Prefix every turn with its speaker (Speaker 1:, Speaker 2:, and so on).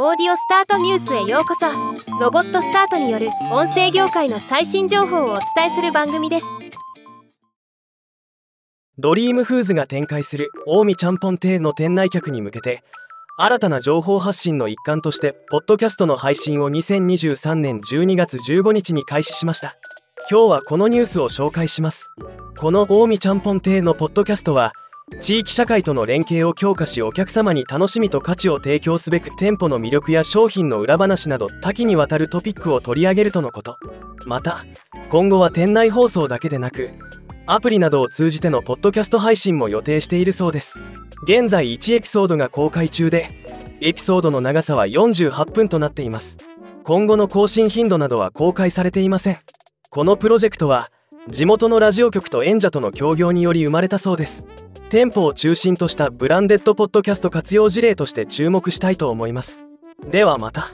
Speaker 1: オーディオスタートニュースへようこそ。ロボットスタートによる音声業界の最新情報をお伝えする番組です。
Speaker 2: ドリームフーズが展開する近江ちゃんぽん亭の店内客に向けて新たな情報発信の一環としてポッドキャストの配信を2023年12月15日に開始しました。今日はこのニュースを紹介します。この近江ちゃんぽん亭のポッドキャストは地域社会との連携を強化しお客様に楽しみと価値を提供すべく店舗の魅力や商品の裏話など多岐にわたるトピックを取り上げるとのこと。また今後は店内放送だけでなくアプリなどを通じてのポッドキャスト配信も予定しているそうです。現在1エピソードが公開中でエピソードの長さは48分となっています。今後の更新頻度などは公開されていません。このプロジェクトは地元のラジオ局と演者との協業により生まれたそうです。店舗を中心としたブランデッドポッドキャスト活用事例として注目したいと思います。ではまた。